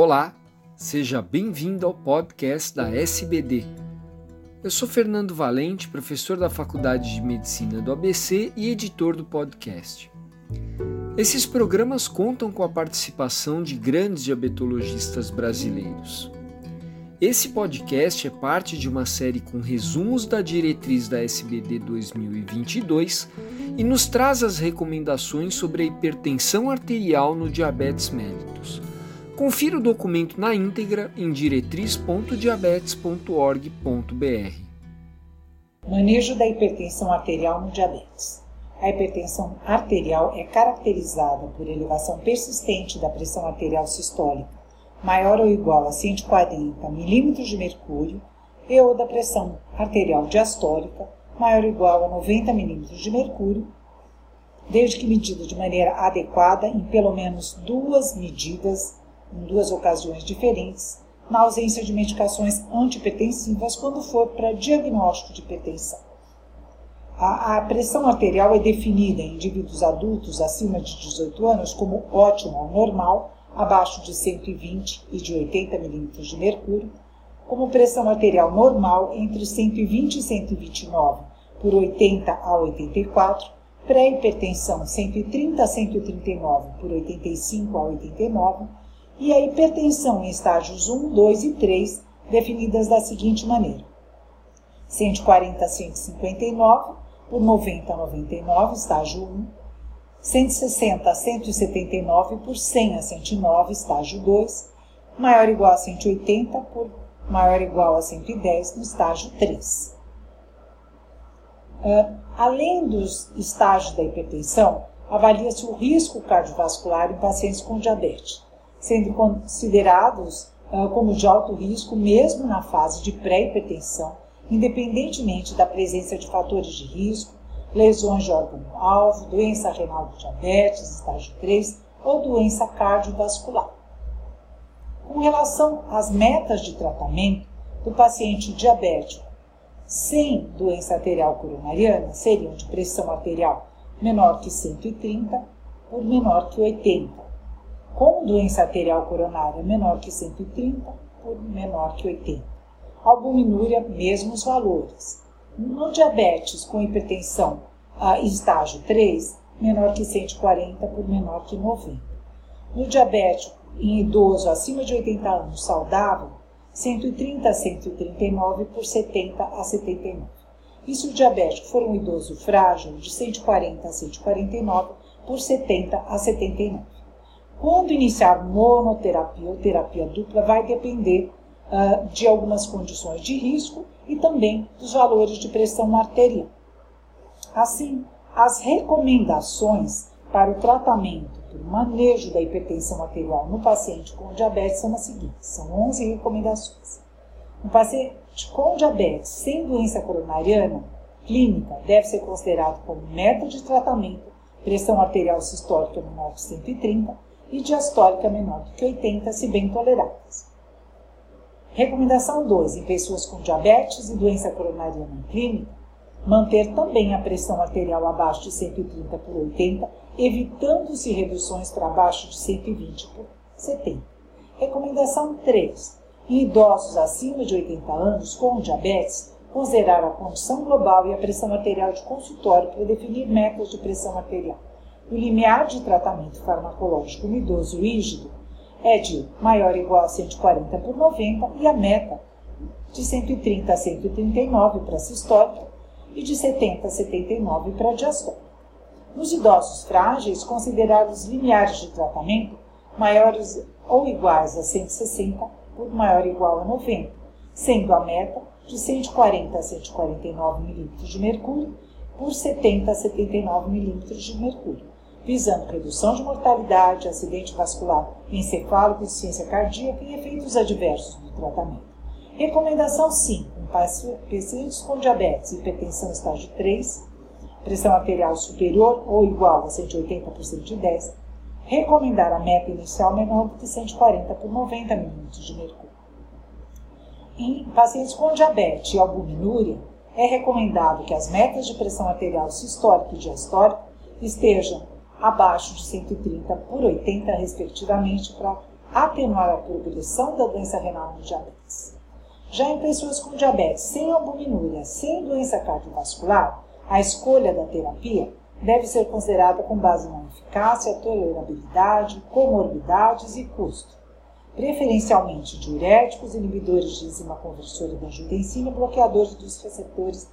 Olá, seja bem-vindo ao podcast da SBD. Eu sou Fernando Valente, professor da Faculdade de Medicina do ABC e editor do podcast. Esses programas contam com a participação de grandes diabetologistas brasileiros. Esse podcast é parte de uma série com resumos da diretriz da SBD 2022 e nos traz as recomendações sobre a hipertensão arterial no diabetes mellitus. Confira o documento na íntegra em diretriz.diabetes.org.br. Manejo da hipertensão arterial no diabetes. A hipertensão arterial é caracterizada por elevação persistente da pressão arterial sistólica, maior ou igual a 140 mm de mercúrio, e ou da pressão arterial diastólica, maior ou igual a 90 mm de mercúrio, desde que medida de maneira adequada em pelo menos duas medidas em duas ocasiões diferentes, na ausência de medicações antipertensivas quando for para diagnóstico de hipertensão. A, a, pressão arterial é definida em indivíduos adultos acima de 18 anos como ótima ou normal, abaixo de 120 e de 80 milímetros de mercúrio, como pressão arterial normal entre 120 e 129 por 80 a 84, pré-hipertensão 130 a 139 por 85 a 89 e a hipertensão em estágios 1, 2 e 3, definidas da seguinte maneira: 140 a 159 por 90 a 99, estágio 1, 160 a 179 por 100 a 109, estágio 2, maior ou igual a 180 por maior ou igual a 110 no estágio 3. Uh, além dos estágios da hipertensão, avalia-se o risco cardiovascular em pacientes com diabetes sendo considerados uh, como de alto risco mesmo na fase de pré-hipertensão, independentemente da presença de fatores de risco, lesões de órgão-alvo, doença renal do diabetes, estágio 3, ou doença cardiovascular. Com relação às metas de tratamento do paciente diabético sem doença arterial coronariana, seriam de pressão arterial menor que 130 por menor que 80, com doença arterial coronária menor que 130 por menor que 80. Albuminúria, mesmos valores. No diabetes com hipertensão a estágio 3, menor que 140 por menor que 90. No diabético em idoso acima de 80 anos saudável, 130 a 139 por 70 a 79. E se o diabético for um idoso frágil, de 140 a 149 por 70 a 79. Quando iniciar monoterapia ou terapia dupla vai depender uh, de algumas condições de risco e também dos valores de pressão arterial. Assim, as recomendações para o tratamento do manejo da hipertensão arterial no paciente com diabetes são as seguintes: são 11 recomendações. Um paciente com diabetes sem doença coronariana clínica deve ser considerado como meta de tratamento pressão arterial sistólica que 130 e diastólica menor do que 80, se bem toleradas. Recomendação 2. Em pessoas com diabetes e doença coronariana clínica, manter também a pressão arterial abaixo de 130 por 80, evitando-se reduções para abaixo de 120 por 70. Recomendação 3. Em idosos acima de 80 anos com diabetes, considerar a condição global e a pressão arterial de consultório para definir metas de pressão arterial. O limiar de tratamento farmacológico no idoso rígido é de maior ou igual a 140 por 90 e a meta de 130 a 139 para sistólica e de 70 a 79 para diastólica. Nos idosos frágeis, considerar os limiares de tratamento maiores ou iguais a 160 por maior ou igual a 90, sendo a meta de 140 a 149 ml de mercúrio por 70 a 79 ml de mercúrio visando redução de mortalidade, acidente vascular, encefálico, insuficiência cardíaca e efeitos adversos do tratamento. Recomendação 5. Em pacientes com diabetes e hipertensão estágio 3, pressão arterial superior ou igual a 180 por 110, recomendar a meta inicial menor do que 140 por 90 mm de mercúrio. Em pacientes com diabetes e albuminúria, é recomendado que as metas de pressão arterial sistólica e diastólica estejam abaixo de 130 por 80, respectivamente, para atenuar a progressão da doença renal no diabetes. Já em pessoas com diabetes sem albuminúria, sem doença cardiovascular, a escolha da terapia deve ser considerada com base na eficácia, tolerabilidade, comorbidades e custo. Preferencialmente diuréticos, inibidores de enzima conversora da angiotensina, bloqueadores dos receptores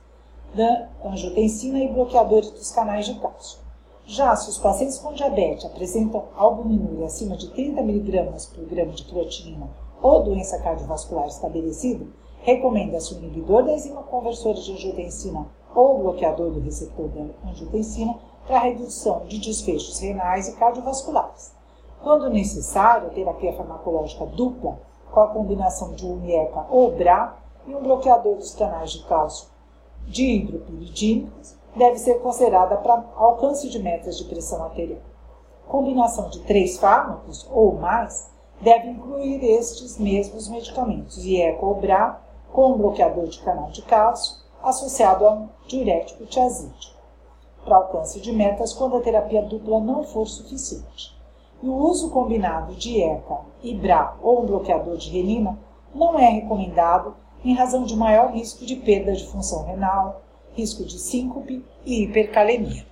da angiotensina e bloqueadores dos canais de cálcio. Já se os pacientes com diabetes apresentam albuminúria acima de 30 mg por grama de creatinina ou doença cardiovascular estabelecida, recomenda-se o inibidor da enzima conversora de angiotensina ou bloqueador do receptor da angiotensina para redução de desfechos renais e cardiovasculares. Quando necessário, a terapia farmacológica dupla, com a combinação de um IECA ou BRA e um bloqueador dos canais de cálcio dihidropiridínicos, deve ser considerada para alcance de metas de pressão arterial. Combinação de três fármacos ou mais deve incluir estes mesmos medicamentos, IECA ou BRA, com um bloqueador de canal de cálcio, associado a um diurético tiazídico, para alcance de metas quando a terapia dupla não for suficiente. E o uso combinado de ECA e BRA ou um bloqueador de renina não é recomendado em razão de maior risco de perda de função renal, risco de síncope e hipercalemia.